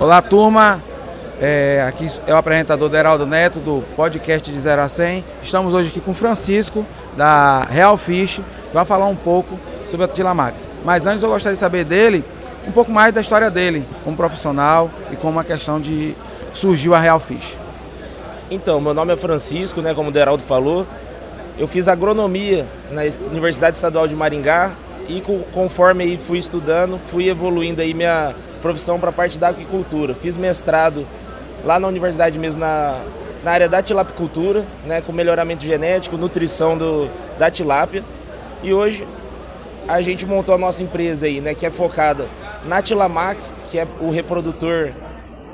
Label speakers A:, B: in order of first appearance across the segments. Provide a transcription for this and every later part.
A: Olá, turma. É, aqui é o apresentador Deraldo Neto do podcast de 0 a 100. Estamos hoje aqui com Francisco da Real Fish, que vai falar um pouco sobre a Tilamax. Mas antes eu gostaria de saber dele um pouco mais da história dele como profissional e como a questão de surgiu a Real Fish.
B: Então, meu nome é Francisco, né, como o Deraldo falou. Eu fiz agronomia na Universidade Estadual de Maringá e conforme aí fui estudando, fui evoluindo aí minha profissão para a parte da agricultura. Fiz mestrado lá na universidade mesmo na, na área da tilapicultura, né, com melhoramento genético, nutrição do, da tilápia. E hoje a gente montou a nossa empresa aí, né, que é focada na Tilamax, que é o reprodutor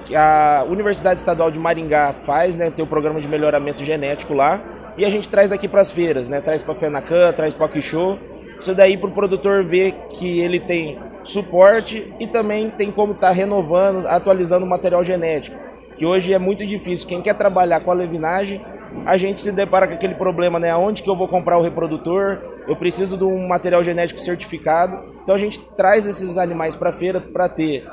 B: que a Universidade Estadual de Maringá faz, né, tem o programa de melhoramento genético lá. E a gente traz aqui para as feiras, né, traz para a Fenacan, traz para o Quixô. Isso daí para o produtor ver que ele tem suporte e também tem como estar tá renovando, atualizando o material genético, que hoje é muito difícil. Quem quer trabalhar com a levinagem, a gente se depara com aquele problema, né? Onde que eu vou comprar o reprodutor? Eu preciso de um material genético certificado. Então a gente traz esses animais para a feira para ter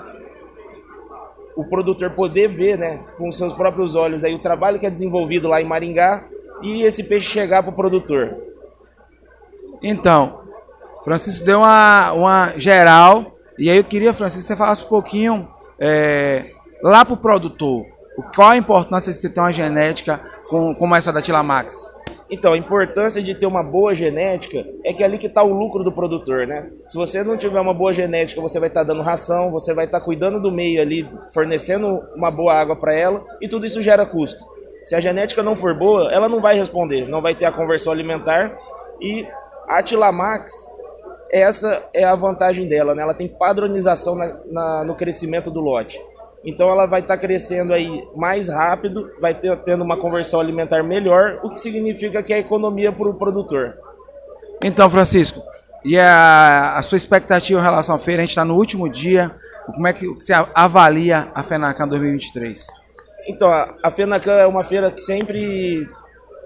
B: o produtor poder ver, né, com seus próprios olhos aí o trabalho que é desenvolvido lá em Maringá e esse peixe chegar para o produtor.
A: Então, Francisco deu uma, uma geral, e aí eu queria, Francisco, que você falasse um pouquinho é, lá para o produtor. Qual a importância de você ter uma genética com, como essa da Tilamax?
B: Então, a importância de ter uma boa genética é que é ali que está o lucro do produtor, né? Se você não tiver uma boa genética, você vai estar tá dando ração, você vai estar tá cuidando do meio ali, fornecendo uma boa água para ela, e tudo isso gera custo. Se a genética não for boa, ela não vai responder, não vai ter a conversão alimentar, e a Tilamax essa é a vantagem dela, né? Ela tem padronização na, na, no crescimento do lote. Então ela vai estar tá crescendo aí mais rápido, vai ter, tendo uma conversão alimentar melhor, o que significa que é economia para o produtor.
A: Então, Francisco, e a, a, sua expectativa em relação à feira? A gente está no último dia. Como é que você avalia a FENACAN 2023?
B: Então, a, a FENACAN é uma feira que sempre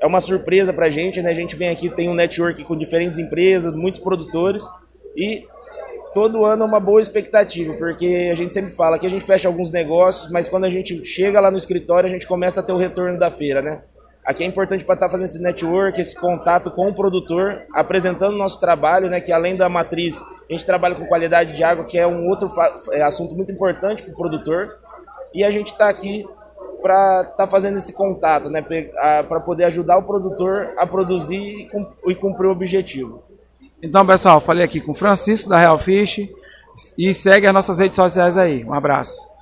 B: é uma surpresa para a gente, né? A gente vem aqui, tem um network com diferentes empresas, muitos produtores e todo ano é uma boa expectativa, porque a gente sempre fala que a gente fecha alguns negócios, mas quando a gente chega lá no escritório, a gente começa a ter o retorno da feira, né? Aqui é importante para estar tá fazendo esse network, esse contato com o produtor, apresentando o nosso trabalho, né? Que além da matriz, a gente trabalha com qualidade de água, que é um outro é assunto muito importante para o produtor. E a gente está aqui para estar tá fazendo esse contato, né? Para poder ajudar o produtor a produzir e cumprir o objetivo.
A: Então, pessoal, falei aqui com Francisco da Real Fish e segue as nossas redes sociais aí. Um abraço.